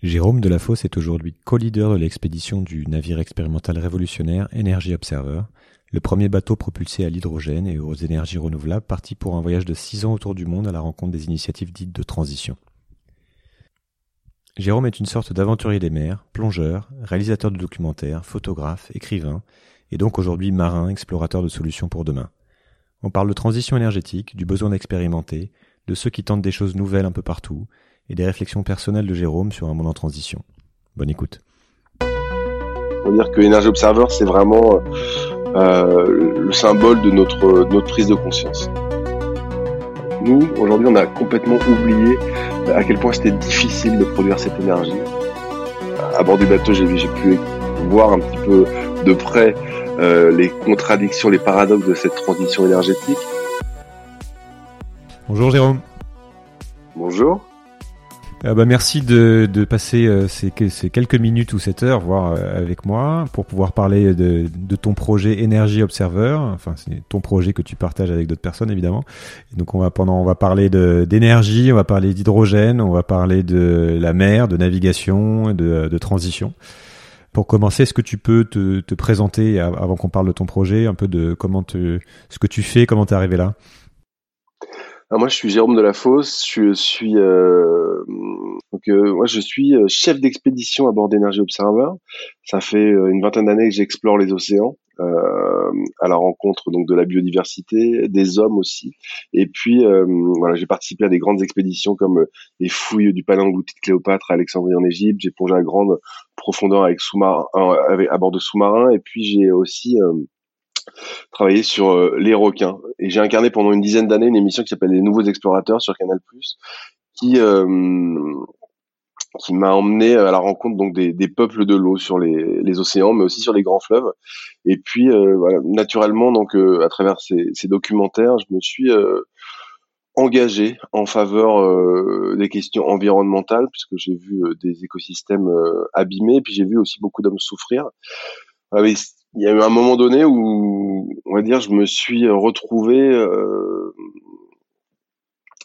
Jérôme Delafosse est aujourd'hui co-leader de l'expédition du navire expérimental révolutionnaire Energy Observer, le premier bateau propulsé à l'hydrogène et aux énergies renouvelables parti pour un voyage de six ans autour du monde à la rencontre des initiatives dites de transition. Jérôme est une sorte d'aventurier des mers, plongeur, réalisateur de documentaires, photographe, écrivain, et donc aujourd'hui marin, explorateur de solutions pour demain. On parle de transition énergétique, du besoin d'expérimenter, de ceux qui tentent des choses nouvelles un peu partout, et des réflexions personnelles de Jérôme sur un monde en transition. Bonne écoute. On va dire que Energy Observer, c'est vraiment euh, le symbole de notre, notre prise de conscience. Nous, aujourd'hui, on a complètement oublié à quel point c'était difficile de produire cette énergie. À bord du bateau, j'ai pu voir un petit peu de près euh, les contradictions, les paradoxes de cette transition énergétique. Bonjour Jérôme. Bonjour. Euh, bah, merci de, passer euh, ces, ces, quelques minutes ou cette heure, voire euh, avec moi, pour pouvoir parler de, ton projet Energy Observer. Enfin, c'est ton projet que tu partages avec d'autres personnes, évidemment. Donc, on va pendant, on va parler d'énergie, on va parler d'hydrogène, on va parler de la mer, de navigation, de, de transition. Pour commencer, est-ce que tu peux te, te présenter avant qu'on parle de ton projet, un peu de comment te, ce que tu fais, comment t'es arrivé là? Moi, je suis Jérôme de la Fosse. Je suis euh, donc euh, moi, je suis euh, chef d'expédition à bord d'Energy Observer. Ça fait euh, une vingtaine d'années que j'explore les océans euh, à la rencontre donc de la biodiversité, des hommes aussi. Et puis voilà, j'ai participé à des grandes expéditions comme les fouilles du Palangouti de Cléopâtre à Alexandrie en Égypte. J'ai plongé à grande profondeur avec sous-marin, à bord de sous-marins. Et puis j'ai aussi travaillé sur euh, les requins. Et j'ai incarné pendant une dizaine d'années une émission qui s'appelle Les Nouveaux Explorateurs sur Canal+, qui euh, qui m'a emmené à la rencontre donc des, des peuples de l'eau sur les, les, océans, mais aussi sur les grands fleuves. Et puis, euh, naturellement, donc à travers ces, ces, documentaires, je me suis engagé en faveur des questions environnementales, puisque j'ai vu des écosystèmes abîmés, et puis j'ai vu aussi beaucoup d'hommes souffrir. Ah il y a eu un moment donné où, on va dire, je me suis retrouvé euh,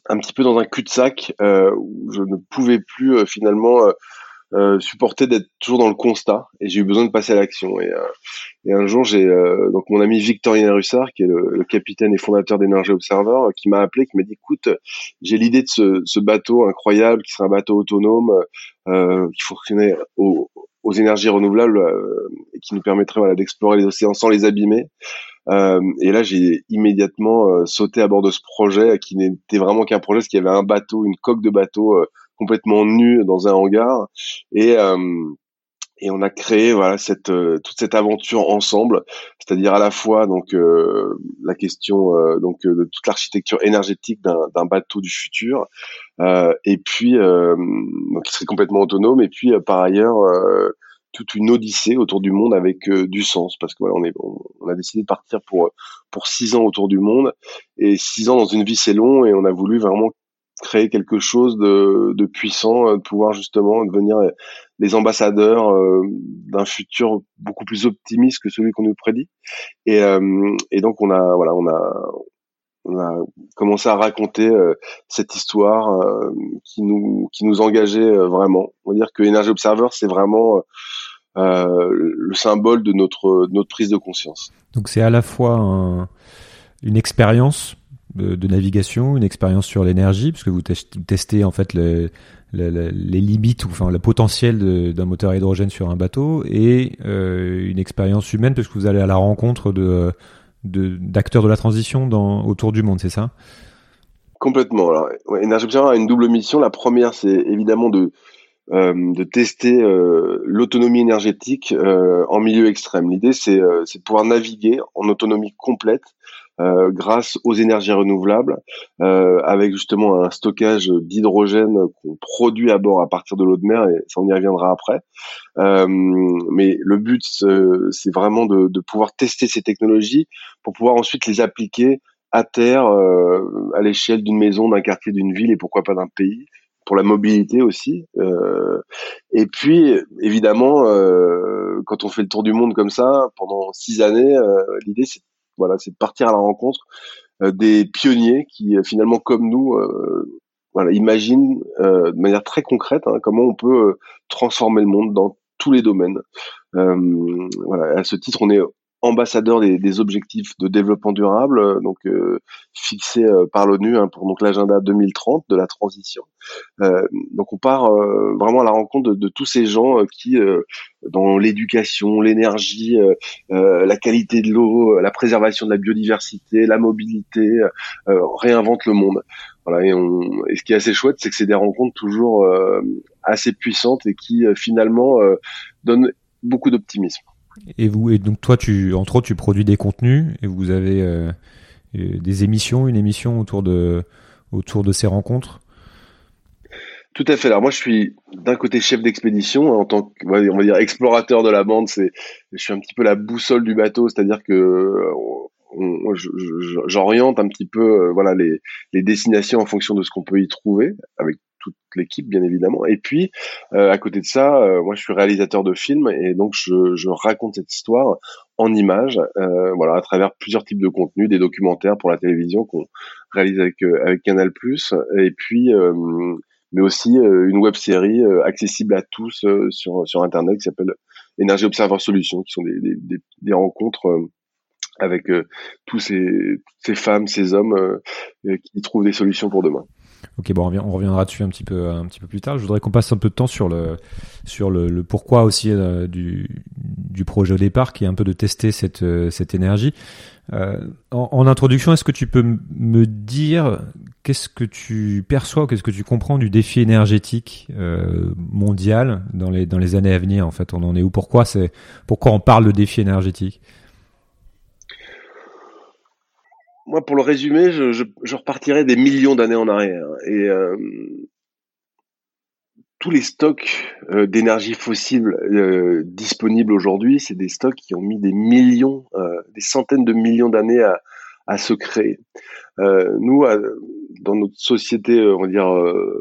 un petit peu dans un cul-de-sac euh, où je ne pouvais plus euh, finalement euh, euh, supporter d'être toujours dans le constat et j'ai eu besoin de passer à l'action. Et, euh, et, un jour, j'ai donc mon ami Victorien Russard, qui est le, capitaine et fondateur d'Energy Observer, qui m'a appelé, qui m'a dit "Écoute, j'ai l'idée de ce, ce, bateau incroyable qui sera un bateau autonome qui fonctionnait au, aux énergies renouvelables euh, et qui nous permettrait voilà, d'explorer les océans sans les abîmer. Euh, et là, j'ai immédiatement euh, sauté à bord de ce projet qui n'était vraiment qu'un projet, parce qu'il y avait un bateau, une coque de bateau complètement nue dans un hangar. Et et on a créé voilà cette toute cette aventure ensemble. C'est-à-dire à la fois donc euh, la question euh, donc de toute l'architecture énergétique d'un bateau du futur euh, et puis donc qui serait complètement autonome et puis par ailleurs toute une odyssée autour du monde avec du sens. Parce que voilà on est on, a décidé de partir pour pour six ans autour du monde et six ans dans une vie c'est long et on a voulu vraiment créer quelque chose de, puissant, de pouvoir justement devenir les ambassadeurs euh, d'un futur beaucoup plus optimiste que celui qu'on nous prédit. Et, euh, donc on a voilà on a on a commencé à raconter euh, cette histoire qui nous qui nous engageait vraiment. On va dire que Energy Observer c'est vraiment le symbole de notre notre prise de conscience. Donc c'est à la fois un, une expérience de, navigation, une expérience sur l'énergie, puisque vous testez en fait le, les limites ou le potentiel d'un moteur à hydrogène sur un bateau, et euh, une expérience humaine, parce que vous allez à la rencontre de d'acteurs de, la transition autour du monde, c'est ça? Complètement. Alors, ouais, a une double mission. La première, c'est évidemment de euh, tester euh, l'autonomie énergétique en milieu extrême. L'idée, c'est de pouvoir naviguer en autonomie complète euh, grâce aux énergies renouvelables, euh, avec justement un stockage d'hydrogène qu'on produit à bord à partir de l'eau de mer, et ça on y reviendra après. Euh, mais le but, c'est vraiment de, de, pouvoir tester ces technologies pour pouvoir ensuite les appliquer à terre, à l'échelle d'une maison, d'un quartier, d'une ville et pourquoi pas d'un pays pour la mobilité aussi. Euh, et puis, évidemment, euh, quand on fait le tour du monde comme ça, pendant six années, euh, l'idée c'est voilà, c'est de partir à la rencontre euh, des pionniers qui, euh, finalement, comme nous, euh, voilà, imagine de manière très concrète hein, comment on peut transformer le monde dans tous les domaines. voilà, à ce titre, on est ambassadeur des, des, objectifs de développement durable, euh, donc euh, fixés euh, par l'ONU hein, pour donc l'agenda 2030 de la transition. Euh, donc on part vraiment à la rencontre de, de tous ces gens qui, dans l'éducation, l'énergie, la qualité de l'eau, la préservation de la biodiversité, la mobilité, réinventent le monde. Voilà, et, on, et ce qui est assez chouette, c'est que c'est des rencontres toujours assez puissantes et qui finalement donnent beaucoup d'optimisme. Et vous, et donc toi, tu, entre autres, tu produis des contenus et vous avez euh, euh, des émissions, une émission autour de, autour de ces rencontres? Tout à fait. Alors moi, je suis d'un côté chef d'expédition en tant que, on va dire, explorateur de la bande. C'est, je suis un petit peu la boussole du bateau, c'est-à-dire que j'oriente un petit peu, euh, voilà, les, les destinations en fonction de ce qu'on peut y trouver, avec toute l'équipe bien évidemment. Et puis euh, à côté de ça, euh, moi je suis réalisateur de films et donc je, raconte cette histoire en images, euh, voilà, à travers plusieurs types de contenus, des documentaires pour la télévision qu'on réalise avec Canal+, et puis mais aussi une web série accessible à tous sur internet qui s'appelle Énergie Observer Solutions, qui sont des, rencontres avec tous ces, ces femmes, ces hommes qui trouvent des solutions pour demain. Ok, bon, on reviendra dessus un petit peu, un petit peu plus tard. Je voudrais qu'on passe un peu de temps sur le, sur le, pourquoi aussi euh, du, du projet au départ, qui est un peu de tester cette, euh, cette énergie. Euh, en, introduction, est-ce que tu peux me dire qu'est-ce que tu perçois, qu'est-ce que tu comprends du défi énergétique mondial dans les, dans les années à venir En fait, on en est où? Pourquoi c'est, pourquoi on parle de défi énergétique? Moi, pour le résumer, je, je, je repartirai des millions d'années en arrière. Et euh, tous les stocks euh, d'énergie fossile euh, disponibles aujourd'hui, c'est des stocks qui ont mis des millions, euh, des centaines de millions d'années à, à, se créer. Euh, nous, dans notre société, on va dire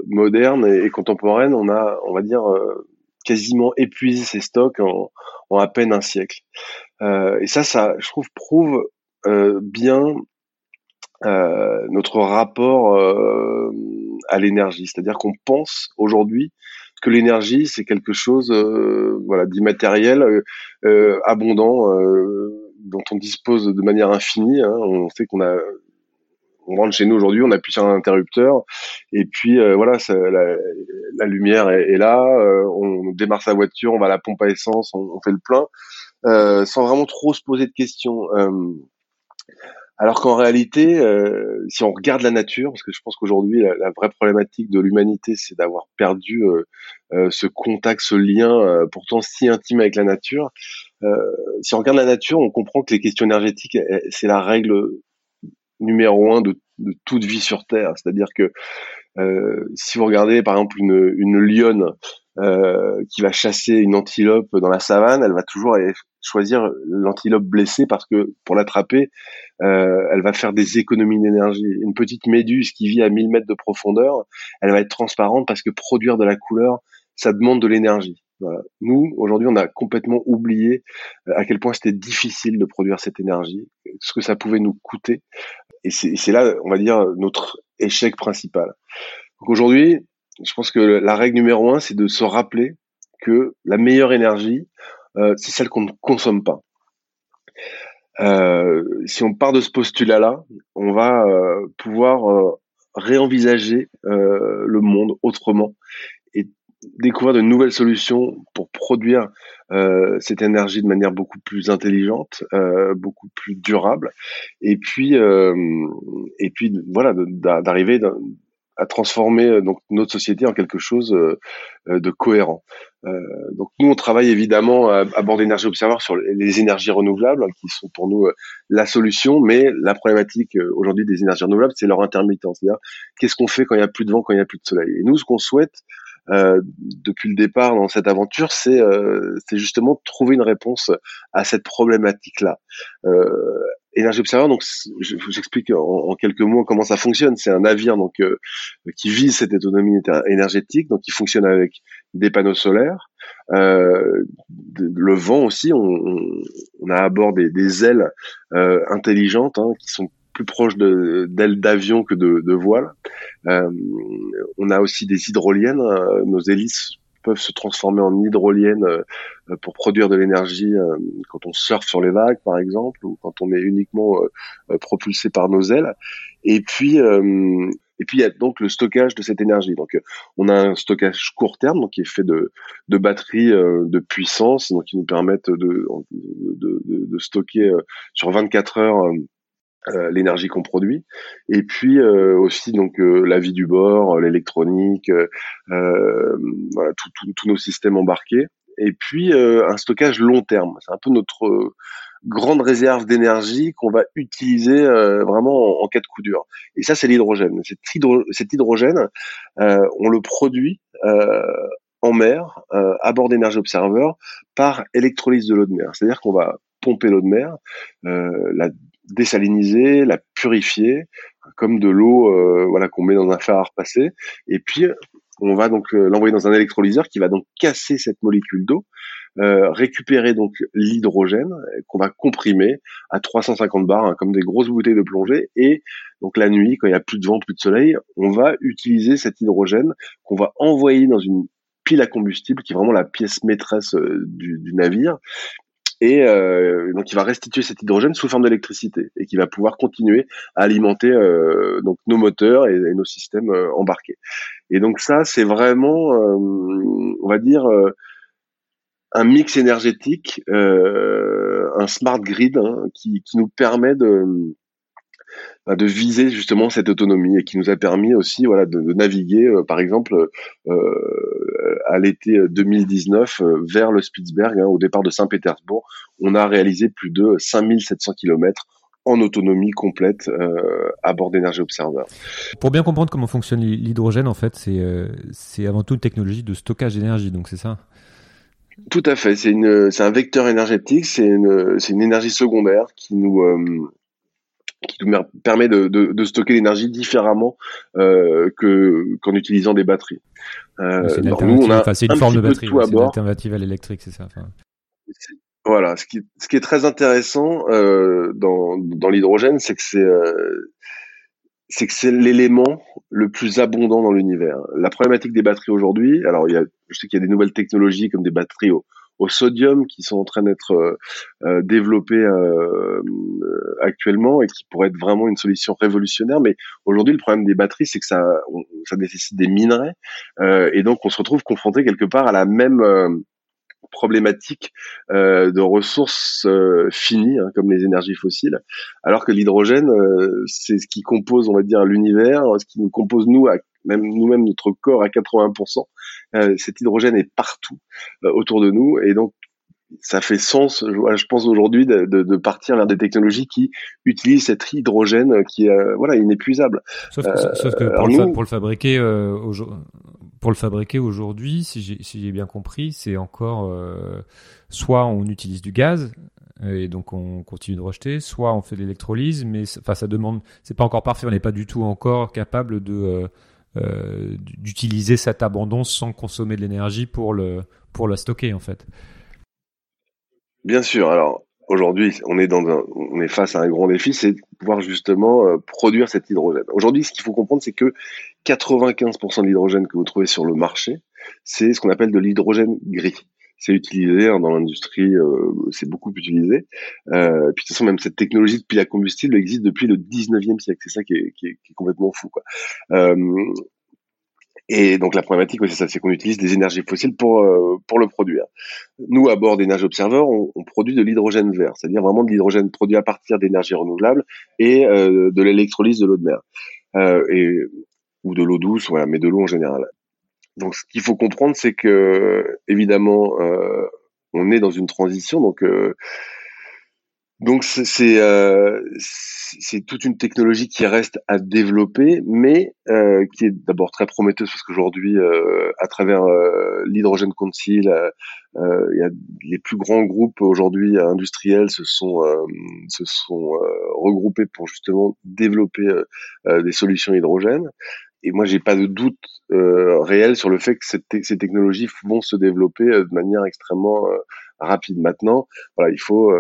moderne et, contemporaine, on a, on va dire, quasiment épuisé ces stocks en, en, à peine un siècle. et ça, ça, je trouve, prouve bien euh, notre rapport euh, à l'énergie. C'est-à-dire qu'on pense aujourd'hui que l'énergie c'est quelque chose euh, voilà d'immatériel, abondant, dont on dispose de manière infinie. Hein. On sait qu'on a on rentre chez nous aujourd'hui, on appuie sur un interrupteur et puis voilà, la, lumière est, là, on démarre sa voiture, on va à la pompe à essence, on, on fait le plein, sans vraiment trop se poser de questions. Alors qu'en réalité, euh, si on regarde la nature, parce que je pense qu'aujourd'hui la, vraie problématique de l'humanité, c'est d'avoir perdu euh, euh, ce contact, ce lien pourtant si intime avec la nature. si on regarde la nature, on comprend que les questions énergétiques, c'est la règle numéro un de, toute vie sur Terre. C'est-à-dire que si vous regardez par exemple une, une lionne qui va chasser une antilope dans la savane, elle va toujours choisir l'antilope blessée parce que pour l'attraper, euh, elle va faire des économies d'énergie. Une petite méduse qui vit à 1000 mètres de profondeur, elle va être transparente parce que produire de la couleur, ça demande de l'énergie. Voilà. Nous, aujourd'hui, on a complètement oublié euh, à quel point c'était difficile de produire cette énergie, ce que ça pouvait nous coûter. Et c'est là, on va dire, notre échec principal. Aujourd'hui, je pense que la règle numéro un, c'est de se rappeler que la meilleure énergie, euh, c'est celle qu'on ne consomme pas. Euh, si on part de ce postulat-là, on va euh, pouvoir réenvisager le monde autrement et découvrir de nouvelles solutions pour produire cette énergie de manière beaucoup plus intelligente, beaucoup plus durable, et puis et puis voilà d'arriver à transformer euh, donc notre société en quelque chose euh, euh, de cohérent. donc nous, on travaille évidemment à, bord d'énergie observateur sur les énergies renouvelables, qui sont pour nous la solution, mais la problématique aujourd'hui des énergies renouvelables, c'est leur intermittence. C'est-à-dire, qu'est-ce qu'on fait quand il n'y a plus de vent, quand il n'y a plus de soleil? Et nous, ce qu'on souhaite euh, depuis le départ dans cette aventure, c'est euh, justement trouver une réponse à cette problématique-là. Euh, Énergie Observer, donc j'explique en, en, quelques mots comment ça fonctionne. C'est un navire donc euh, qui vise cette autonomie énergétique, donc qui fonctionne avec des panneaux solaires, euh, le vent aussi. On, on, a à bord des, des ailes euh, intelligentes hein, qui sont plus proche d'ailes d'avion que de, de voile. on a aussi des hydroliennes. nos hélices peuvent se transformer en hydroliennes pour produire de l'énergie quand on surfe sur les vagues, par exemple, ou quand on est uniquement propulsé par nos ailes. Et puis, et puis il y a donc le stockage de cette énergie. Donc on a un stockage court terme, donc qui est fait de, de batteries euh, de puissance, donc qui nous permettent de, de, de, stocker euh, sur 24 heures euh, l'énergie qu'on produit. Et puis aussi donc la vie du bord, l'électronique, voilà, tous nos systèmes embarqués. Et puis un stockage long terme. C'est un peu notre grande réserve d'énergie qu'on va utiliser euh, vraiment en, cas de coup dur. Et ça, c'est l'hydrogène. Cet, hydrogène, euh, on le produit euh, en mer, à bord d'Energy Observer, par électrolyse de l'eau de mer. C'est-à-dire qu'on va pomper l'eau de mer, la désaliniser, la purifier, comme de l'eau voilà qu'on met dans un fer à repasser, et puis on va donc l'envoyer dans un électrolyseur qui va donc casser cette molécule d'eau euh, récupérer donc l'hydrogène qu'on va comprimer à 350 bars, hein, comme des grosses bouteilles de plongée. Et donc la nuit, quand il y a plus de vent, plus de soleil, on va utiliser cet hydrogène qu'on va envoyer dans une pile à combustible, qui est vraiment la pièce maîtresse euh, du, du navire, et euh, donc il va restituer cet hydrogène sous forme d'électricité et qui va pouvoir continuer à alimenter euh, donc nos moteurs et, nos systèmes euh, embarqués. Et donc ça c'est vraiment, on va dire un mix énergétique, euh, un smart grid hein, qui, nous permet de, bah, de viser justement cette autonomie et qui nous a permis aussi voilà de, naviguer euh, par exemple euh, à l'été 2019 euh, vers le Spitzberg hein, au départ de Saint-Pétersbourg on a réalisé plus de 5700 km en autonomie complète euh, à bord d'Energy Observer. Pour bien comprendre comment fonctionne l'hydrogène, en fait, c'est avant tout une technologie de stockage d'énergie, donc c'est ça? Tout à fait. C'est un vecteur énergétique. C'est une, énergie secondaire qui nous, euh, qui nous permet de, de, de stocker l'énergie différemment euh, que qu'en utilisant des batteries. Euh, c'est une, nous, on a enfin, une forme de batterie. C'est une alternative à l'électrique, c'est ça. Enfin... Voilà. Ce qui, ce qui est très intéressant euh, dans, dans l'hydrogène, c'est que c'est c'est que c'est l'élément le plus abondant dans l'univers. La problématique des batteries aujourd'hui, alors il y a, je sais qu'il y a des nouvelles technologies comme des batteries au, au sodium qui sont en train d'être euh, euh développées euh, actuellement et qui pourraient être vraiment une solution révolutionnaire. Mais aujourd'hui, le problème des batteries, c'est que ça, ça nécessite des minerais euh, et donc on se retrouve confronté quelque part à la même problématique euh, de ressources euh, finies, hein, comme les énergies fossiles, alors que l'hydrogène, euh, c'est ce qui compose, on va dire, l'univers, ce qui nous compose nous, à, même nous-mêmes notre corps à 80%. cet hydrogène est partout autour de nous, et donc ça fait sens, je, pense aujourd'hui, de, de, de, partir vers des technologies qui utilisent cet hydrogène qui est voilà inépuisable. Sauf, sauf que pour, le, pour le fabriquer, pour le fabriquer aujourd'hui, si j'ai bien compris, c'est encore euh, soit on utilise du gaz et donc on continue de rejeter, soit on fait de l'électrolyse, mais enfin ça demande, c'est pas encore parfait, on n'est pas du tout encore capable de euh, euh, d'utiliser cet abandon sans consommer de l'énergie pour le pour la stocker en fait. Bien sûr. Alors aujourd'hui, on est dans un, on est face à un grand défi, c'est pouvoir justement euh, produire cet hydrogène. Aujourd'hui, ce qu'il faut comprendre, c'est que 95% de l'hydrogène que vous trouvez sur le marché, c'est ce qu'on appelle de l'hydrogène gris. C'est utilisé hein, dans l'industrie, euh, c'est beaucoup utilisé. Euh, puis de toute façon, même cette technologie de pile à combustible existe depuis le 19e siècle. C'est ça qui est, qui, est, complètement fou. Quoi. Euh, et donc la problématique, c'est ça, c'est qu'on utilise des énergies fossiles pour euh, pour le produire. Nous, à bord d'Energy Observer, on, on, produit de l'hydrogène vert, c'est-à-dire vraiment de l'hydrogène produit à partir d'énergie renouvelable et euh, de l'électrolyse de l'eau de mer euh, et ou de l'eau douce, voilà, mais de l'eau en général. Donc ce qu'il faut comprendre, c'est que évidemment, euh, on est dans une transition, donc donc c'est euh, c'est toute une technologie qui reste à développer, mais euh, qui est d'abord très prometteuse parce qu'aujourd'hui, euh, à travers euh, l'hydrogène council, euh, euh, il y a les plus grands groupes aujourd'hui industriels se sont se sont regroupés pour justement développer des solutions hydrogène. Et moi, j'ai pas de doute réel sur le fait que ces technologies vont se développer de manière extrêmement rapide. Maintenant, voilà, il faut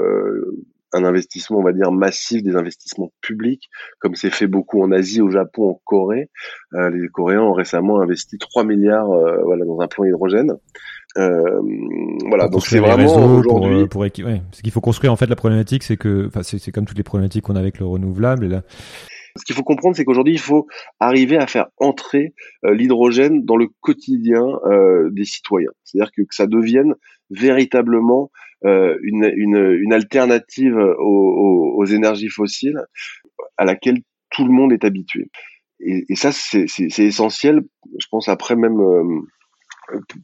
un investissement, on va dire, massif, des investissements publics, comme c'est fait beaucoup en Asie, au Japon, en Corée. Euh, les Coréens ont récemment investi 3 milliards euh, voilà, dans un plan hydrogène. Euh, voilà, donc c'est vraiment aujourd'hui. Pour, pour ouais. Ce qu'il faut construire en fait la problématique, c'est que, enfin, c'est comme toutes les problématiques qu'on a avec le renouvelable. Là, ce qu'il faut comprendre, c'est qu'aujourd'hui, il faut arriver à faire entrer euh, l'hydrogène dans le quotidien euh, des citoyens. C'est-à-dire que, ça devienne véritablement euh, une, une, alternative aux, énergies fossiles à laquelle tout le monde est habitué. Et ça, c'est essentiel, je pense, après même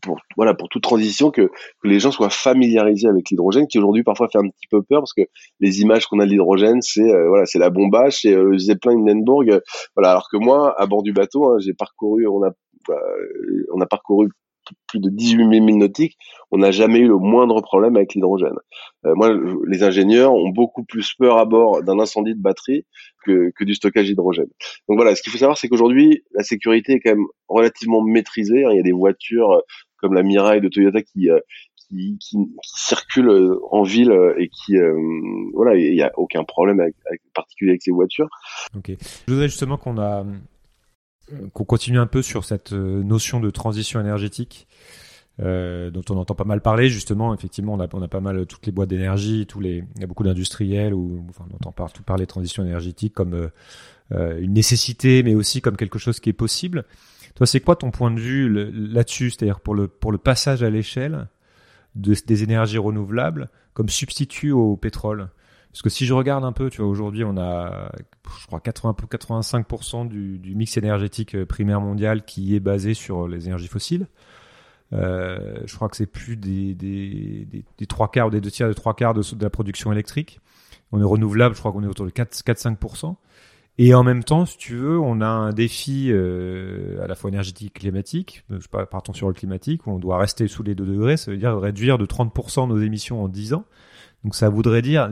pour voilà pour toute transition que, que les gens soient familiarisés avec l'hydrogène qui aujourd'hui parfois fait un petit peu peur parce que les images qu'on a de l'hydrogène c'est euh, voilà c'est la bombache c'est euh, le Zeppelin Hindenburg voilà. Alors que moi à bord du bateau hein, j'ai parcouru on a on a parcouru plus de 18 000 milles nautiques, on n'a jamais eu le moindre problème avec l'hydrogène. Euh, moi, les ingénieurs ont beaucoup plus peur à bord d'un incendie de batterie que, que du stockage d'hydrogène. Donc voilà, ce qu'il faut savoir, c'est qu'aujourd'hui, la sécurité est quand même relativement maîtrisée. Il y a des voitures euh, comme la Mirai de Toyota qui, euh, qui, circulent en ville et qui voilà il n'y a aucun problème avec, particulier avec ces voitures. Ok. Je voudrais justement qu'on a qu'on continue un peu sur cette euh, notion de transition énergétique. Euh, dont on entend pas mal parler justement. Effectivement on a, on a pas mal toutes les boîtes d'énergie tous les il y a beaucoup d'industriels ou enfin on entend partout parler de transition énergétique comme euh, euh, une nécessité mais aussi comme quelque chose qui est possible. Toi c'est quoi ton point de vue là-dessus? C'est-à-dire pour le pour le passage à l'échelle de, des énergies renouvelables comme substitut au pétrole? Parce que si je regarde un peu, tu vois, aujourd'hui, on a, je crois, 80, 85% du, mix énergétique euh, primaire mondial qui est basé sur les énergies fossiles. Euh, je crois que c'est plus des, des, trois quarts ou des deux tiers, des trois quarts de, la production électrique. On est renouvelable, je crois qu'on est autour de 4-5%. Et en même temps, si tu veux, on a un défi euh, à la fois énergétique et climatique. Je sais pas, partons sur le climatique, où on doit rester sous les 2 degrés. Ça veut dire réduire de 30% nos émissions en 10 ans. Donc ça voudrait dire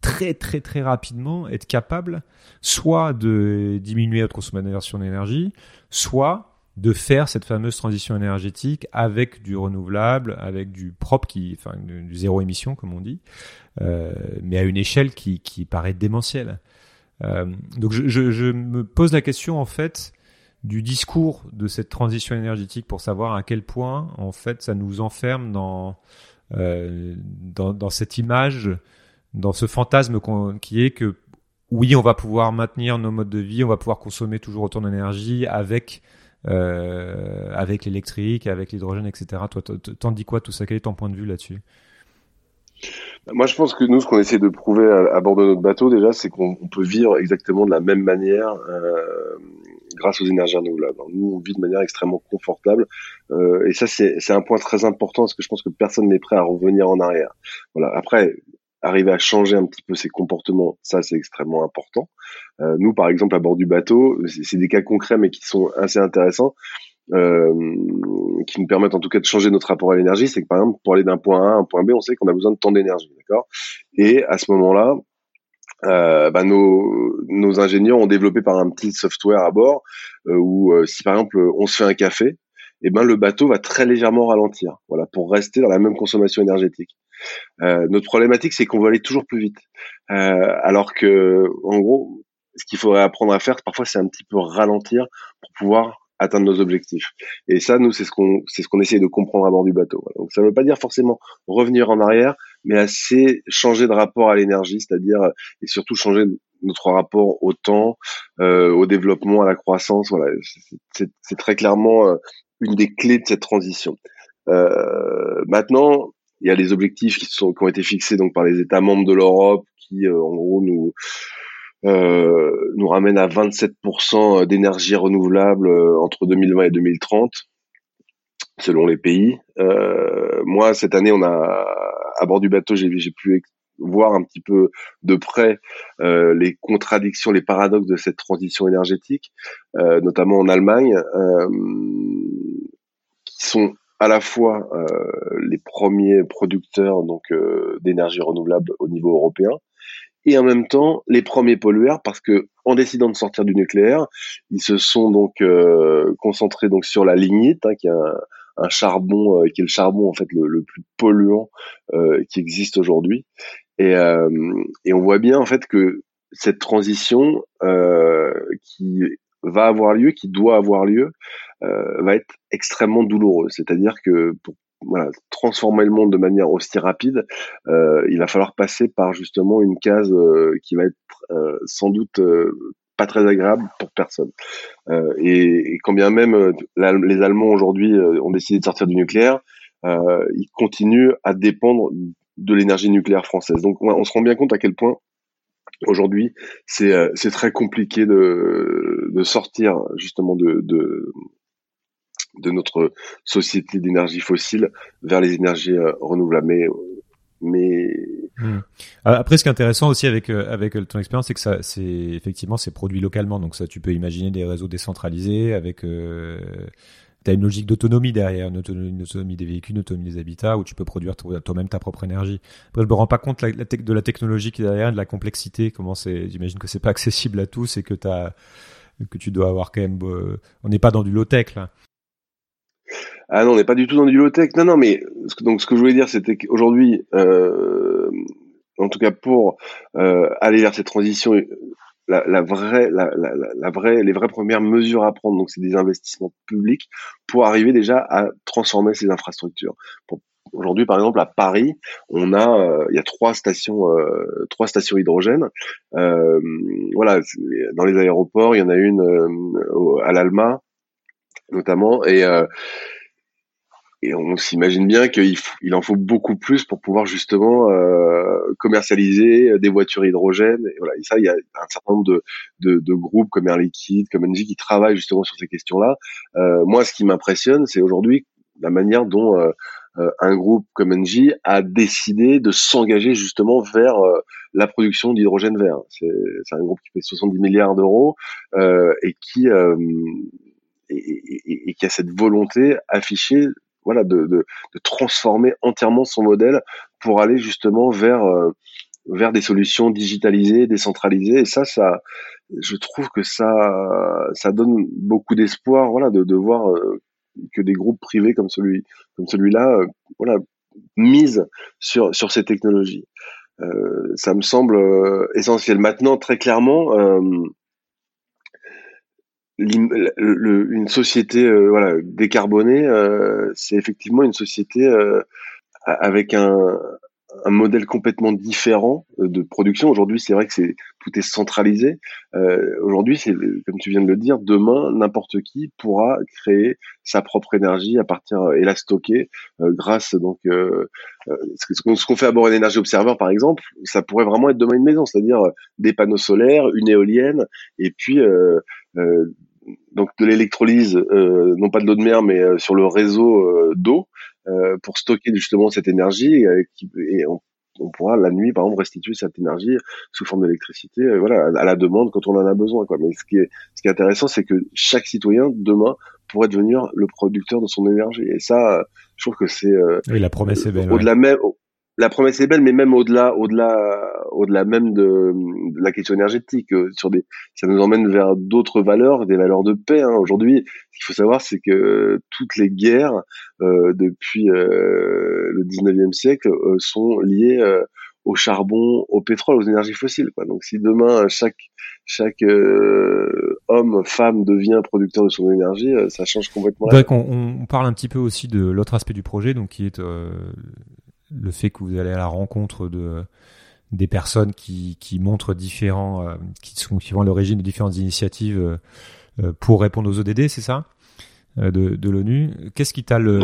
très très très rapidement être capable soit de diminuer notre consommation d'énergie, soit de faire cette fameuse transition énergétique avec du renouvelable, avec du propre, qui, enfin du zéro émission comme on dit, euh, mais à une échelle qui, qui paraît démentielle. Euh, donc je, je, je, me pose la question en fait du discours de cette transition énergétique pour savoir à quel point en fait ça nous enferme dans euh, dans, dans cette image dans ce fantasme qui est que oui, on va pouvoir maintenir nos modes de vie, on va pouvoir consommer toujours autant d'énergie avec euh, avec l'électrique, avec l'hydrogène, etc. Toi, t'en dis quoi tout ça? Quel est ton point de vue là-dessus? Moi, je pense que nous, ce qu'on essaie de prouver à, bord de notre bateau, déjà, c'est qu'on peut vivre exactement de la même manière euh, grâce aux énergies renouvelables. Nous, on vit de manière extrêmement confortable, euh, et ça, c'est un point très important parce que je pense que personne n'est prêt à revenir en arrière. Voilà. Après, arriver à changer un petit peu ses comportements, ça c'est extrêmement important. Euh, nous, par exemple, à bord du bateau, c'est des cas concrets mais qui sont assez intéressants, euh, qui nous permettent en tout cas de changer notre rapport à l'énergie. C'est que par exemple, pour aller d'un point A à un point B, on sait qu'on a besoin de tant d'énergie, d'accord? Et à ce moment-là, euh, bah, nos, nos ingénieurs ont développé par un petit software à bord euh, où euh, si par exemple on se fait un café, et eh ben le bateau va très légèrement ralentir, voilà, pour rester dans la même consommation énergétique. Euh, notre problématique, c'est qu'on veut aller toujours plus vite, euh, alors que, en gros, ce qu'il faudrait apprendre à faire, parfois, c'est un petit peu ralentir pour pouvoir atteindre nos objectifs. Et ça, nous, c'est ce qu'on, c'est ce qu'on essaie de comprendre à bord du bateau. Donc, ça ne veut pas dire forcément revenir en arrière, mais assez changer de rapport à l'énergie, c'est-à-dire et surtout changer notre rapport au temps, euh, au développement, à la croissance. Voilà, c'est très clairement euh, une des clés de cette transition. Euh, maintenant, il y a les objectifs qui, sont, qui ont été fixés donc par les États membres de l'Europe qui, euh, en gros, nous euh, nous ramènent à 27% d'énergie renouvelable euh, entre 2020 et 2030, selon les pays. Euh, moi, cette année, on a à bord du bateau, j'ai pu voir un petit peu de près euh, les contradictions, les paradoxes de cette transition énergétique, euh, notamment en Allemagne, euh, qui sont à la fois euh, les premiers producteurs donc euh, d'énergie renouvelable au niveau européen et en même temps les premiers pollueurs parce que en décidant de sortir du nucléaire, ils se sont donc euh, concentrés donc sur la lignite hein, qui est un, un charbon qui est le charbon en fait le, le plus polluant qui existe aujourd'hui. Et, et on voit bien en fait que cette transition qui va avoir lieu, qui doit avoir lieu, va être extrêmement douloureuse. C'est-à-dire que pour voilà, transformer le monde de manière aussi rapide, euh, il va falloir passer par justement une case euh, qui va être euh, sans doute euh, pas très agréable pour personne. Et, et, quand bien même les Allemands aujourd'hui ont décidé de sortir du nucléaire, ils continuent à dépendre de l'énergie nucléaire française. Donc on se rend bien compte à quel point aujourd'hui c'est c'est très compliqué de, sortir justement de, notre société d'énergie fossile vers les énergies euh, renouvelables. Mais, hmm. euh, après, ce qui est intéressant aussi avec euh, ton expérience, c'est que c'est effectivement, c'est produit localement. Donc ça, tu peux imaginer des réseaux décentralisés avec euh, T'as une logique d'autonomie derrière, une autonomie, des véhicules, une autonomie des habitats, où tu peux produire toi-même ta propre énergie. Après, je me rends pas compte de la technologie qui est derrière, de la complexité. Comment c'est J'imagine que c'est pas accessible à tous et que que tu dois avoir quand même. on n'est pas dans du low tech là. Ah non, on n'est pas du tout dans du low-tech. Non, non, mais donc ce que je voulais dire, c'était qu'aujourd'hui, euh, en tout cas pour euh, aller vers cette transition, la, la vraie, la, la, la, vraie, les vraies premières mesures à prendre, donc c'est des investissements publics pour arriver déjà à transformer ces infrastructures. Aujourd'hui, par exemple, à Paris, on a, euh, il y a trois stations, euh, trois stations hydrogène. Euh, voilà, dans les aéroports, il y en a une euh, à l'Alma, notamment, et et on s'imagine bien qu'il il en faut beaucoup plus pour pouvoir justement euh, commercialiser des voitures hydrogène. Et voilà, et ça, il y a un certain nombre de, de, de groupes comme Air Liquide, comme Engie qui travaillent justement sur ces questions-là. Euh, moi, ce qui m'impressionne, c'est aujourd'hui la manière dont euh, euh un groupe comme Engie a décidé de s'engager justement vers euh, la production d'hydrogène vert. C'est un groupe qui fait 70 milliards d'euros euh, et qui et, et, et, qui a cette volonté affichée voilà, de, de, de, transformer entièrement son modèle pour aller justement vers euh, vers des solutions digitalisées, décentralisées. Et ça, ça, je trouve que ça, ça donne beaucoup d'espoir, voilà, de, de voir euh, que des groupes privés comme celui, comme celui-là, euh, voilà, misent sur sur ces technologies. Ça me semble essentiel. Maintenant, très clairement, une société euh, voilà décarbonée, euh, c'est effectivement une société euh, avec un, un modèle complètement différent de production. Aujourd'hui, c'est vrai que c'est tout est centralisé. Euh, Aujourd'hui, c'est comme tu viens de le dire, demain, n'importe qui pourra créer sa propre énergie à partir et la stocker euh, grâce donc euh, ce qu'on fait à bord d'un énergie observeur par exemple, ça pourrait vraiment être demain une maison, c'est-à-dire des panneaux solaires, une éolienne et puis donc de l'électrolyse, euh, non pas de l'eau de mer, mais euh, sur le réseau euh, d'eau pour stocker justement cette énergie et, on, pourra la nuit par exemple restituer cette énergie sous forme d'électricité, voilà, à la demande quand on en a besoin. Quoi. Mais ce qui est, ce qui est intéressant, c'est que chaque citoyen demain pourrait devenir le producteur de son énergie. Et ça, je trouve que c'est oui, la promesse est belle. Au-delà même, la promesse est belle, mais même au-delà, au-delà, au-delà même de, la question énergétique, euh, sur des, ça nous emmène vers d'autres valeurs, des valeurs de paix. Hein. Aujourd'hui, ce qu'il faut savoir, c'est que toutes les guerres euh, depuis euh, le 19e siècle sont liées au charbon, au pétrole, aux énergies fossiles. Quoi. Donc, si demain chaque chaque homme, femme devient producteur de son énergie, ça change complètement. Donc, on, on, parle un petit peu aussi de l'autre aspect du projet, donc qui est le fait que vous allez à la rencontre de des personnes qui, qui montrent différents, euh, qui sont qui vont à l'origine de différentes initiatives euh, euh, pour répondre aux ODD, c'est ça de, de l'ONU. Qu'est-ce qui t'a le,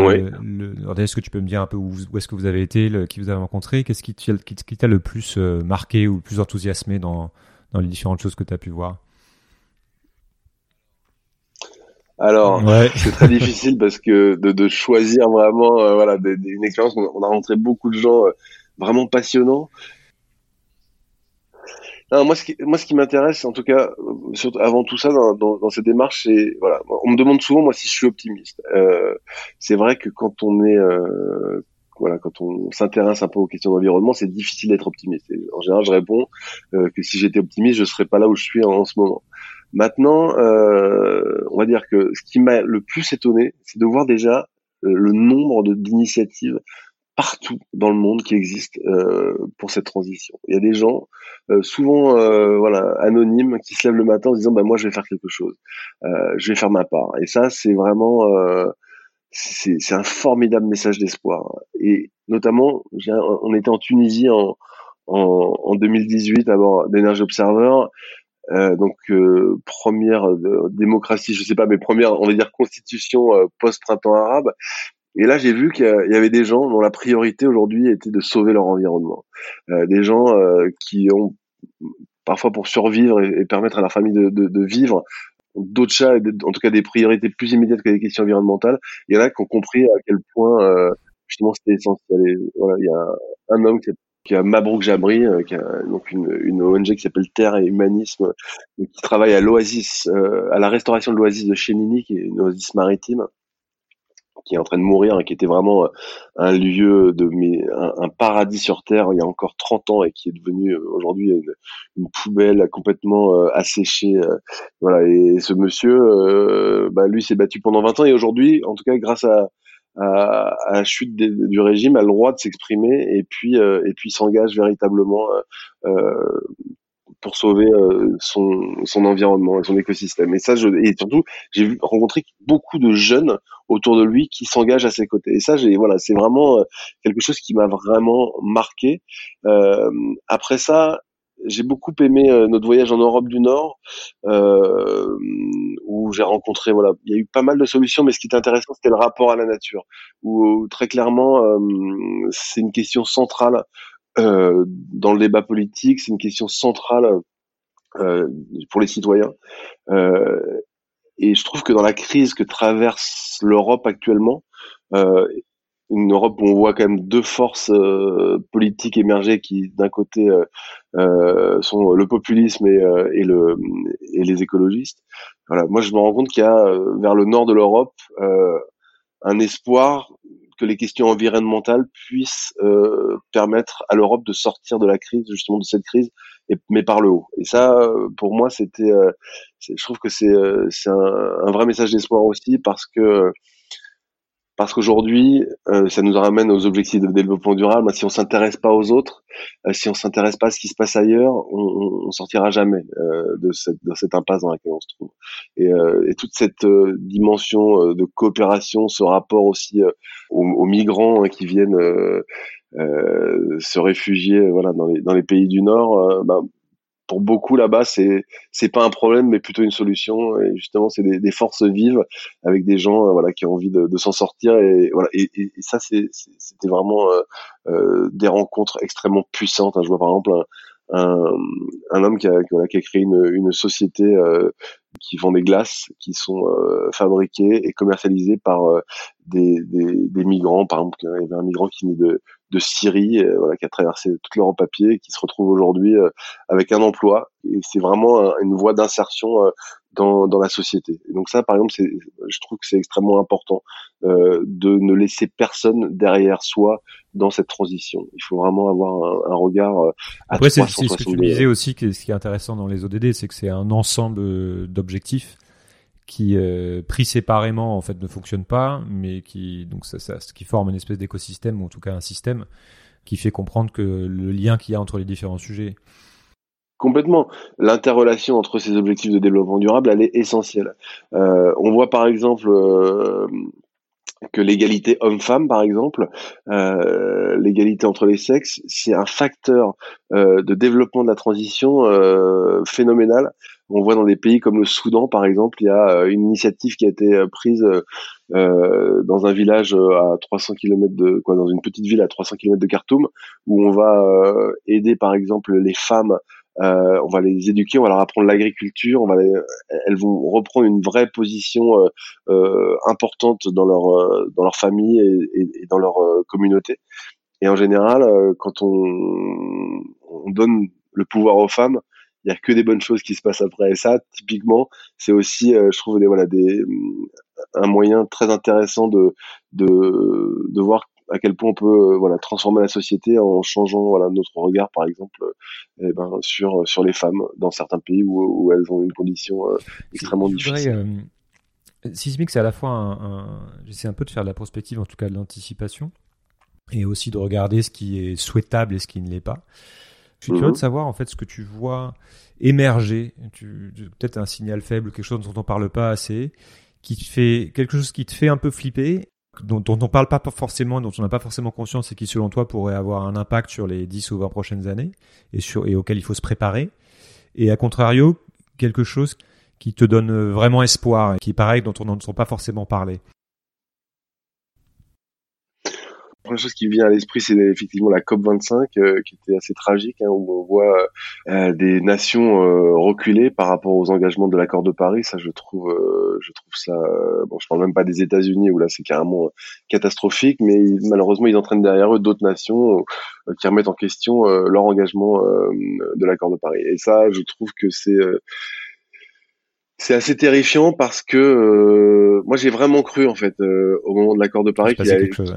est-ce que tu peux me dire un peu où, où est-ce que vous avez été, le, qui vous avez rencontré, qu'est-ce qui, qui t'a le plus marqué ou le plus enthousiasmé dans, dans les différentes choses que tu as pu voir? Alors, c'est très difficile parce que de, de choisir vraiment, euh, voilà, une expérience. On, a rencontré beaucoup de gens euh, vraiment passionnants. Non, moi, ce qui, moi, ce qui m'intéresse, en tout cas, euh, surtout avant tout ça, dans, dans, dans ces démarches, c'est voilà, on me demande souvent, moi, si je suis optimiste. Euh, c'est vrai que quand on est, voilà, quand on s'intéresse un peu aux questions d'environnement, c'est difficile d'être optimiste. en général, je réponds que si j'étais optimiste, je serais pas là où je suis en ce moment. Maintenant, euh, on va dire que ce qui m'a le plus étonné, c'est de voir déjà euh, le nombre d'initiatives partout dans le monde qui existent pour cette transition. Il y a des gens, souvent voilà anonymes, qui se lèvent le matin en se disant bah moi je vais faire quelque chose, je vais faire ma part. Et ça c'est vraiment c'est un formidable message d'espoir. Et notamment, on était en Tunisie en, en, en 2018 à bord d'Energy Observer. Euh, donc euh, première euh, démocratie, je sais pas, mais première, on va dire constitution euh, post-printemps arabe. Et là, j'ai vu qu'il y avait des gens dont la priorité aujourd'hui était de sauver leur environnement. des gens qui ont parfois pour survivre et, permettre à leur famille de, de, de vivre, d'autres chats, en tout cas des priorités plus immédiates que les questions environnementales. Il y en a qui ont compris à quel point justement c'était essentiel. Et, voilà, il y a un homme qui qui a Mabrouk Jabri, euh, qui a donc une, une ONG qui s'appelle Terre et Humanisme, euh, qui travaille à l'oasis, euh, à la restauration de l'oasis de Chénini, qui est une oasis maritime, qui est en train de mourir qui était vraiment un lieu de un, paradis sur terre il y a encore 30 ans et qui est devenu aujourd'hui une, une, poubelle complètement asséchée voilà. Et ce monsieur bah, lui s'est battu pendant 20 ans et aujourd'hui en tout cas grâce à à, à la chute du régime a le droit de s'exprimer et puis euh, et puis s'engage véritablement euh, euh, pour sauver son, son environnement et son écosystème. Et ça, je, et surtout, j'ai rencontré beaucoup de jeunes autour de lui qui s'engagent à ses côtés. Et ça, j'ai voilà, c'est vraiment quelque chose qui m'a vraiment marqué. Euh, après ça, j'ai beaucoup aimé euh, notre voyage en Europe du Nord, euh, où j'ai rencontré, voilà, il y a eu pas mal de solutions, mais ce qui est intéressant, c'était le rapport à la nature, où, très clairement, euh, c'est une question centrale euh, dans le débat politique, c'est une question centrale euh, pour les citoyens. et je trouve que dans la crise que traverse l'Europe actuellement, une Europe où on voit quand même deux forces euh, politiques émerger qui d'un côté euh, euh, sont le populisme et, et, le et les écologistes. Voilà, moi je me rends compte qu'il y a vers le nord de l'Europe un espoir que les questions environnementales puissent permettre à l'Europe de sortir de la crise, justement de cette crise, mais par le haut. Et ça, pour moi, c'était, je trouve que c'est c'est un, un, vrai message d'espoir aussi parce que parce qu'aujourd'hui, euh, ça nous ramène aux objectifs de développement durable. Si on s'intéresse pas aux autres, euh, si on s'intéresse pas à ce qui se passe ailleurs, on, on sortira jamais euh, de, cette, de cette impasse dans laquelle on se trouve. Et, et toute cette dimension de coopération, ce rapport aussi aux, migrants hein, qui viennent se réfugier, voilà, dans les, dans les pays du Nord, ben, pour beaucoup là-bas, c'est c'est pas un problème, mais plutôt une solution. Et justement, c'est des, des, forces vives avec des gens, euh, voilà, qui ont envie de, de s'en sortir. Et voilà. Et, et, ça, c'était vraiment euh, euh, des rencontres extrêmement puissantes. Hein. Je vois par exemple un, un, homme qui a, qui a créé une, une société euh, qui vend des glaces qui sont euh, fabriquées et commercialisées par des, des, des, migrants. Par exemple, il y avait un migrant qui venait de, de Syrie, euh, voilà, qui a traversé toute l'Europe à pied, qui se retrouve aujourd'hui euh, avec un emploi. Et c'est vraiment une voie d'insertion euh, dans, dans la société. Et donc ça, par exemple, c'est, je trouve que c'est extrêmement important euh, de ne laisser personne derrière soi dans cette transition. Il faut vraiment avoir un, un regard. Après, c'est ce que tu disais aussi, que ce qui est intéressant dans les ODD, c'est que c'est un ensemble d'objectifs qui euh, pris séparément en fait ne fonctionne pas, mais qui donc qui forme une espèce d'écosystème ou en tout cas un système qui fait comprendre que le lien qu'il y a entre les différents sujets. Complètement. L'interrelation entre ces objectifs de développement durable, elle est essentielle. Euh, on voit par exemple euh, que l'égalité homme-femme, par exemple, l'égalité entre les sexes, c'est un facteur de développement de la transition phénoménal. On voit dans des pays comme le Soudan, par exemple, il y a euh, une initiative qui a été euh, prise euh, dans un village à 300 km de quoi, dans une petite ville à 300 km de Khartoum, où on va aider, par exemple, les femmes euh, on va les éduquer, on va leur apprendre l'agriculture, on va elles vont reprendre une vraie position euh, euh importante dans leur euh, dans leur famille et, et, dans leur euh, communauté. Et en général, quand on, on donne le pouvoir aux femmes, il y a que des bonnes choses qui se passent après. Et ça, typiquement, c'est aussi, je trouve, des, voilà, des, un moyen très intéressant de, de, de voir à quel point on peut euh, voilà transformer la société en changeant voilà notre regard par exemple euh, eh ben, sur sur les femmes dans certains pays où, où elles ont une condition euh, extrêmement difficile. Sismic, c'est à la fois un, j'essaie un peu de faire de la prospective, en tout cas de l'anticipation. et aussi de regarder ce qui est souhaitable et ce qui ne l'est pas. Je suis curieux de mhm. savoir en fait ce que tu vois émerger, peut-être un signal faible, quelque chose dont on parle pas assez, qui te fait quelque chose qui te fait un peu flipper, dont, dont on parle pas forcément, dont on n'a pas forcément conscience et qui selon toi pourrait avoir un impact sur les 10 ou 20 prochaines années et sur et auquel il faut se préparer. Et à contrario, quelque chose qui te donne vraiment espoir et qui pareil dont on n'entend pas forcément parler. Première chose qui vient à l'esprit, c'est effectivement la COP 25, euh, qui était assez tragique, hein, où on voit euh, des nations euh, reculer par rapport aux engagements de l'accord de Paris. Ça, je trouve, je trouve ça. bon, je parle même pas des États-Unis où là, c'est carrément catastrophique, mais malheureusement, ils entraînent derrière eux d'autres nations qui remettent en question leur engagement de l'accord de Paris. Et ça, je trouve que c'est c'est assez terrifiant parce que moi j'ai vraiment cru en fait au moment de l'accord de Paris qu'il y avait quelque chose,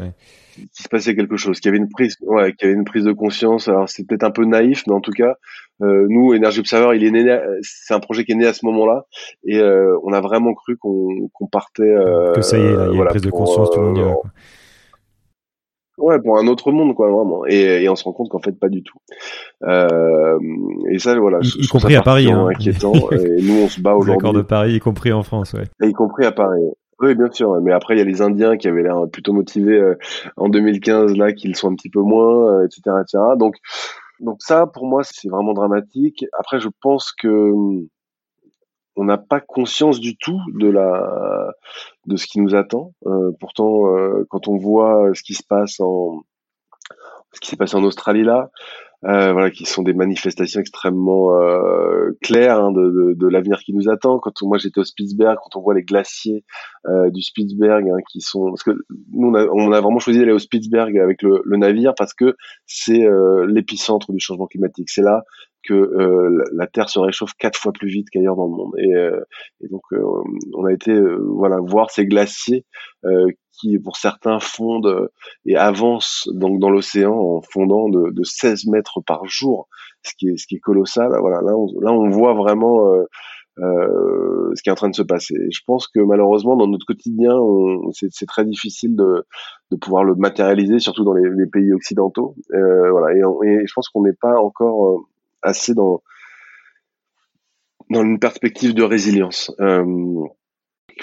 qu'il se passait quelque chose, qu'il y avait une prise, ouais, qu'il y avait une prise de conscience. Alors c'est peut-être un peu naïf, mais en tout cas, euh, nous, Energy Observer, il est né, c'est un projet qui est né à ce moment-là, et euh, on a vraiment cru qu'on partait. Euh, que ça y est, il y a une prise de conscience, tout le monde va. Quoi. Ouais, pour un autre monde, quoi, vraiment. Et, et on se rend compte qu'en fait, pas du tout. Euh, et ça, voilà. Y, y compris à Paris. Hein. Inquiétant. et nous, on se bat aujourd'hui. L'accord de Paris, y compris en France, ouais. Et y compris à Paris. Oui, bien sûr. Mais après, il y a les Indiens qui avaient l'air plutôt motivés euh, en 2015, là, qu'ils sont un petit peu moins, etc., euh, etc. Donc, donc ça, pour moi, c'est vraiment dramatique. Après, je pense que on n'a pas conscience du tout de la de ce qui nous attend. Euh, pourtant, quand on voit ce qui se passe en ce qui s'est passé en Australie là, euh, voilà, qui sont des manifestations extrêmement euh, claires hein, de, de, de l'avenir qui nous attend. Quand moi j'étais au Spitzberg, quand on voit les glaciers euh, du Spitzberg hein, qui sont, parce que nous on a, on a vraiment choisi d'aller au Spitzberg avec le, le navire parce que c'est euh, l'épicentre du changement climatique. C'est là que euh, la Terre se réchauffe quatre fois plus vite qu'ailleurs dans le monde. Et, euh, et donc on a été voilà voir ces glaciers qui pour certains fondent et avancent donc dans l'océan en fondant de, de, 16 mètres par jour, ce qui est ce qui est colossal. Voilà, là on, là on voit vraiment euh, euh, ce qui est en train de se passer. Et je pense que malheureusement dans notre quotidien, c'est très difficile de, de pouvoir le matérialiser, surtout dans les, les pays occidentaux. Euh, voilà, et, et, je pense qu'on n'est pas encore euh, assez dans dans une perspective de résilience. Euh,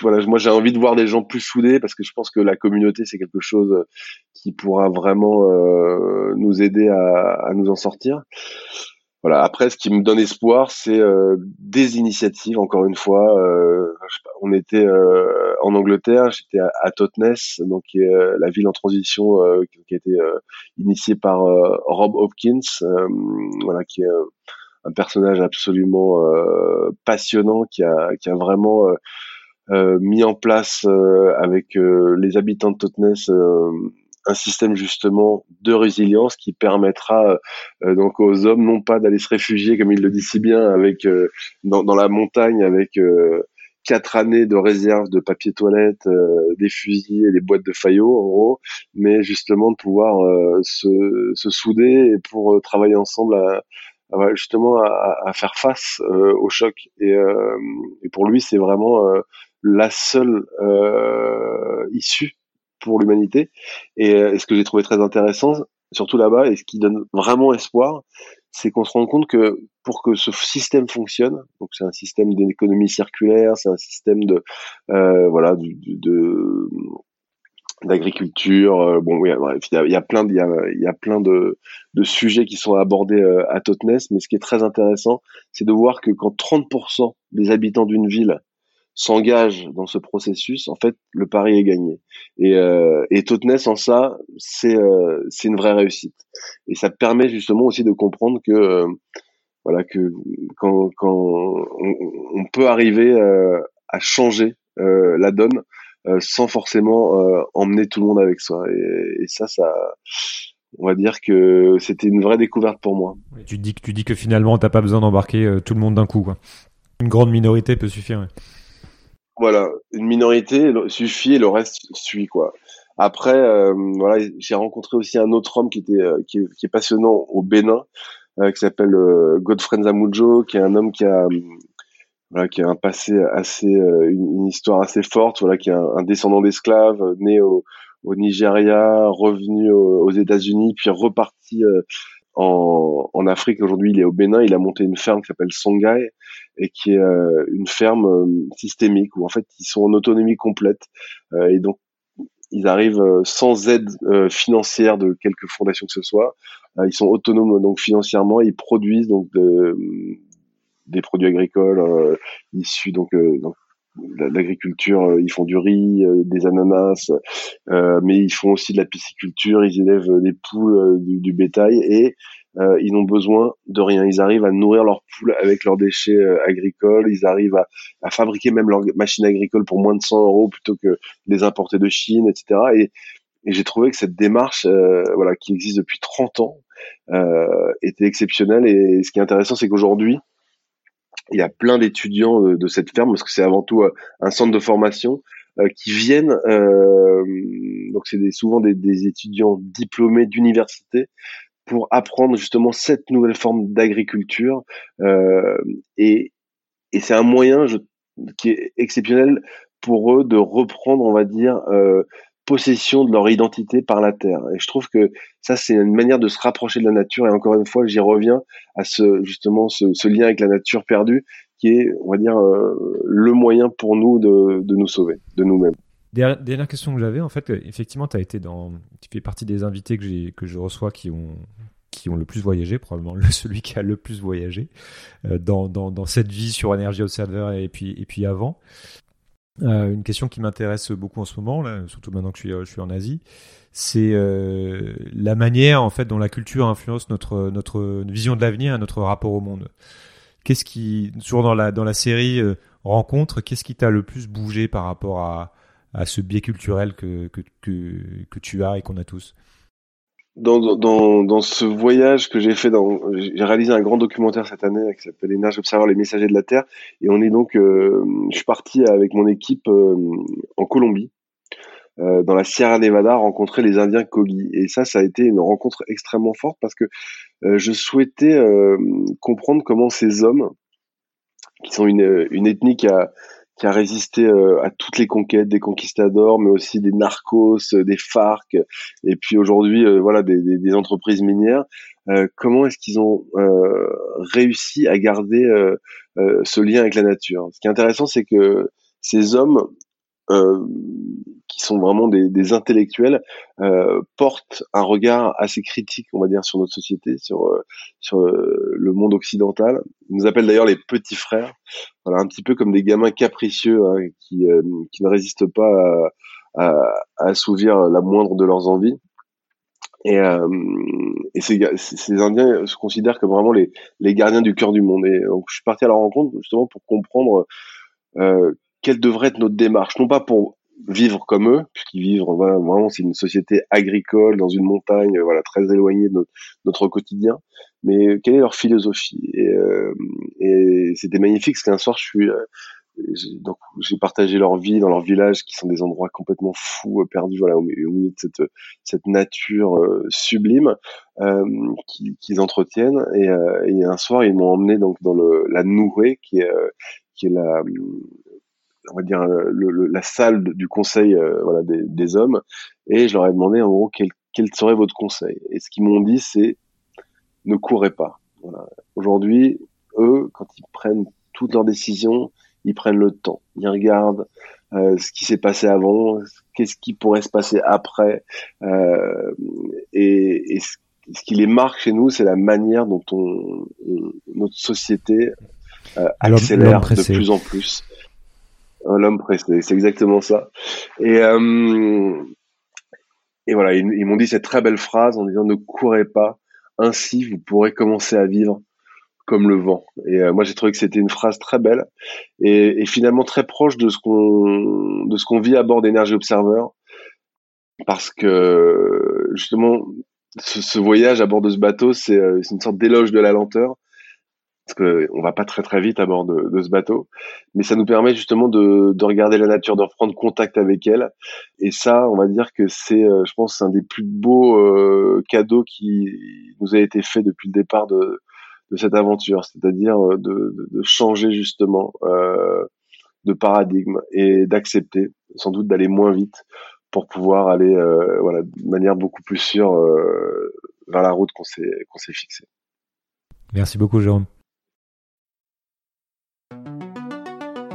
voilà, moi j'ai envie de voir des gens plus soudés parce que je pense que la communauté c'est quelque chose qui pourra vraiment euh, nous aider à, nous en sortir. Voilà. Après, ce qui me donne espoir, c'est euh, des initiatives. Encore une fois, euh, on était euh, en Angleterre, j'étais à, à, Totnes, donc est la ville en transition qui, qui, a été initiée par Rob Hopkins, voilà, qui est un personnage absolument passionnant, qui a, qui a vraiment euh, mis en place euh, avec euh, les habitants de Totnes un système justement de résilience qui permettra donc aux hommes non pas d'aller se réfugier comme il le dit si bien avec dans, dans, la montagne avec quatre années de réserve de papier toilette, des fusils et des boîtes de faillots en gros, mais justement de pouvoir se, se, souder et pour travailler ensemble à, justement à, à, faire face au choc. Et, et pour lui c'est vraiment la seule euh, issue pour l'humanité. Euh, et, ce que j'ai trouvé très intéressant, surtout là-bas, et ce qui donne vraiment espoir, c'est qu'on se rend compte que pour que ce système fonctionne, donc c'est un système d'économie circulaire, c'est un système de euh, voilà de, d'agriculture. bon, oui, il y a, plein, il y a plein de, de, sujets qui sont abordés à Totnes, mais ce qui est très intéressant, c'est de voir que quand 30% des habitants d'une ville s'engage dans ce processus, en fait, le pari est gagné. Et, euh, et en ça, c'est euh, c'est une vraie réussite. Et ça permet justement aussi de comprendre que euh, voilà que quand, quand on, peut arriver euh, à changer euh, la donne sans forcément emmener tout le monde avec soi. Et, et ça, ça on va dire que c'était une vraie découverte pour moi. Tu dis que tu dis que finalement t'as pas besoin d'embarquer tout le monde d'un coup. Quoi. Une grande minorité peut suffire. Ouais. Voilà, une minorité suffit et le reste suit quoi. Après, euh, voilà, j'ai rencontré aussi un autre homme qui était euh, qui, est, qui, est, passionnant au Bénin, euh, qui s'appelle Godfrey Zamujo, qui est un homme qui a voilà, qui a un passé assez, une, une, histoire assez forte, voilà, qui est un, descendant d'esclaves, né au, au Nigeria, revenu aux, États-Unis, puis reparti en, en, Afrique. Aujourd'hui, il est au Bénin. Il a monté une ferme qui s'appelle Songhai et qui est une ferme systémique où en fait ils sont en autonomie complète et donc ils arrivent sans aide financière de quelques fondations que ce soit. ils sont autonomes donc financièrement. Ils produisent donc de, des produits agricoles euh, issus donc, euh, donc l'agriculture, euh, ils font du riz, des ananas, mais ils font aussi de la pisciculture, ils élèvent des poules, du, bétail et ils n'ont besoin de rien. Ils arrivent à nourrir leurs poules avec leurs déchets agricoles. Ils arrivent à, à, fabriquer même leurs machines agricoles pour moins de 100 euros plutôt que les importer de Chine, etc. Et, et j'ai trouvé que cette démarche, voilà, qui existe depuis 30 ans, était exceptionnelle. Et ce qui est intéressant, c'est qu'aujourd'hui, il y a plein d'étudiants de, cette ferme parce que c'est avant tout euh, un centre de formation euh, qui viennent. Euh, donc c'est souvent des, des, étudiants diplômés d'université pour apprendre justement cette nouvelle forme d'agriculture euh, et, et c'est un moyen je, qui est exceptionnel pour eux de reprendre, on va dire, euh, possession de leur identité par la terre. Et je trouve que ça, c'est une manière de se rapprocher de la nature. Et encore une fois, j'y reviens à ce justement ce, lien avec la nature perdue, qui est, on va dire, euh, le moyen pour nous de, de nous sauver, de nous-mêmes. Dernière question que j'avais, en fait, effectivement, tu as été dans, tu fais partie des invités que que je reçois qui ont qui ont le plus voyagé, probablement celui qui a le plus voyagé euh, dans, dans, dans, cette vie sur Energy Observer et puis, et puis avant. Euh, une question qui m'intéresse beaucoup en ce moment, là, surtout maintenant que je suis, je suis en Asie, c'est euh, la manière en fait dont la culture influence notre notre vision de l'avenir, notre rapport au monde. Qu'est-ce qui, toujours dans la dans la série euh, rencontre, qu'est-ce qui t'a le plus bougé par rapport à à ce biais culturel que que que, que tu as et qu'on a tous? Dans, dans, dans ce voyage que j'ai fait, j'ai réalisé un grand documentaire cette année qui s'appelle Énergie Observer, les messagers de la Terre. Et on est donc, euh, je suis parti avec mon équipe euh, en Colombie, euh, dans la Sierra Nevada, rencontrer les Indiens Kogi. Et ça, ça a été une rencontre extrêmement forte parce que je souhaitais comprendre comment ces hommes, qui sont une, une ethnie qui a, qui a résisté euh, à toutes les conquêtes des conquistadors, mais aussi des narcos, euh, des FARC, et puis aujourd'hui, euh, voilà, des, des, des, entreprises minières. comment est-ce qu'ils ont réussi à garder ce lien avec la nature? Ce qui est intéressant, c'est que ces hommes euh, qui sont vraiment des, des intellectuels, euh, portent un regard assez critique, on va dire, sur notre société, sur sur le monde occidental. Ils nous appellent d'ailleurs les petits frères, voilà, un petit peu comme des gamins capricieux hein, qui qui ne résistent pas à, à, à, assouvir la moindre de leurs envies. Et, euh, et ces, ces, Indiens se considèrent comme vraiment les, les gardiens du cœur du monde. Et donc, je suis parti à leur rencontre justement pour comprendre euh, quelle devrait être notre démarche, non pas pour vivre comme eux, puisqu'ils vivent vraiment c'est une société agricole dans une montagne, voilà très éloignée de notre, quotidien, mais quelle est leur philosophie? Et, euh, c'était magnifique, parce qu'un soir je suis euh, donc j'ai partagé leur vie dans leur village qui sont des endroits complètement fous euh, perdus voilà au, milieu de cette cette nature sublime qu'ils entretiennent. Et, un soir ils m'ont emmené donc dans le la Nourée qui est qui est la on va dire la salle du conseil voilà des, des, hommes. Et je leur ai demandé en gros quel, quel serait votre conseil? Et ce qu'ils m'ont dit c'est ne courez pas. Voilà. aujourd'hui eux quand ils prennent toutes leurs décisions ils prennent le temps. Ils regardent euh, ce qui s'est passé avant qu'est-ce qui pourrait se passer après euh, et, et ce, qui les marque chez nous c'est la manière dont on, notre société euh, accélère de plus en plus. L'homme pressé, c'est exactement ça. Et, euh, et voilà, ils, m'ont dit cette très belle phrase en disant ne courez pas, ainsi vous pourrez commencer à vivre comme le vent. Et euh, moi j'ai trouvé que c'était une phrase très belle et, finalement très proche de ce qu'on de ce qu'on vit à bord d'Energy Observer, parce que justement ce, ce, voyage à bord de ce bateau c'est euh, une sorte d'éloge de la lenteur parce que on va pas très très vite à bord de, de ce bateau, mais ça nous permet justement de, de, regarder la nature, de reprendre contact avec elle, et ça, on va dire que c'est, euh, je pense, un des plus beaux euh, cadeaux qui nous a été fait depuis le départ de, de cette aventure, c'est-à-dire euh, de, de, changer justement euh, de paradigme et d'accepter, sans doute d'aller moins vite pour pouvoir aller voilà de manière beaucoup plus sûre vers la route qu'on s'est qu'on s'est fixée. Merci beaucoup Jérôme.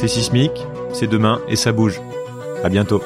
C'est Sismic, c'est demain et ça bouge. À bientôt.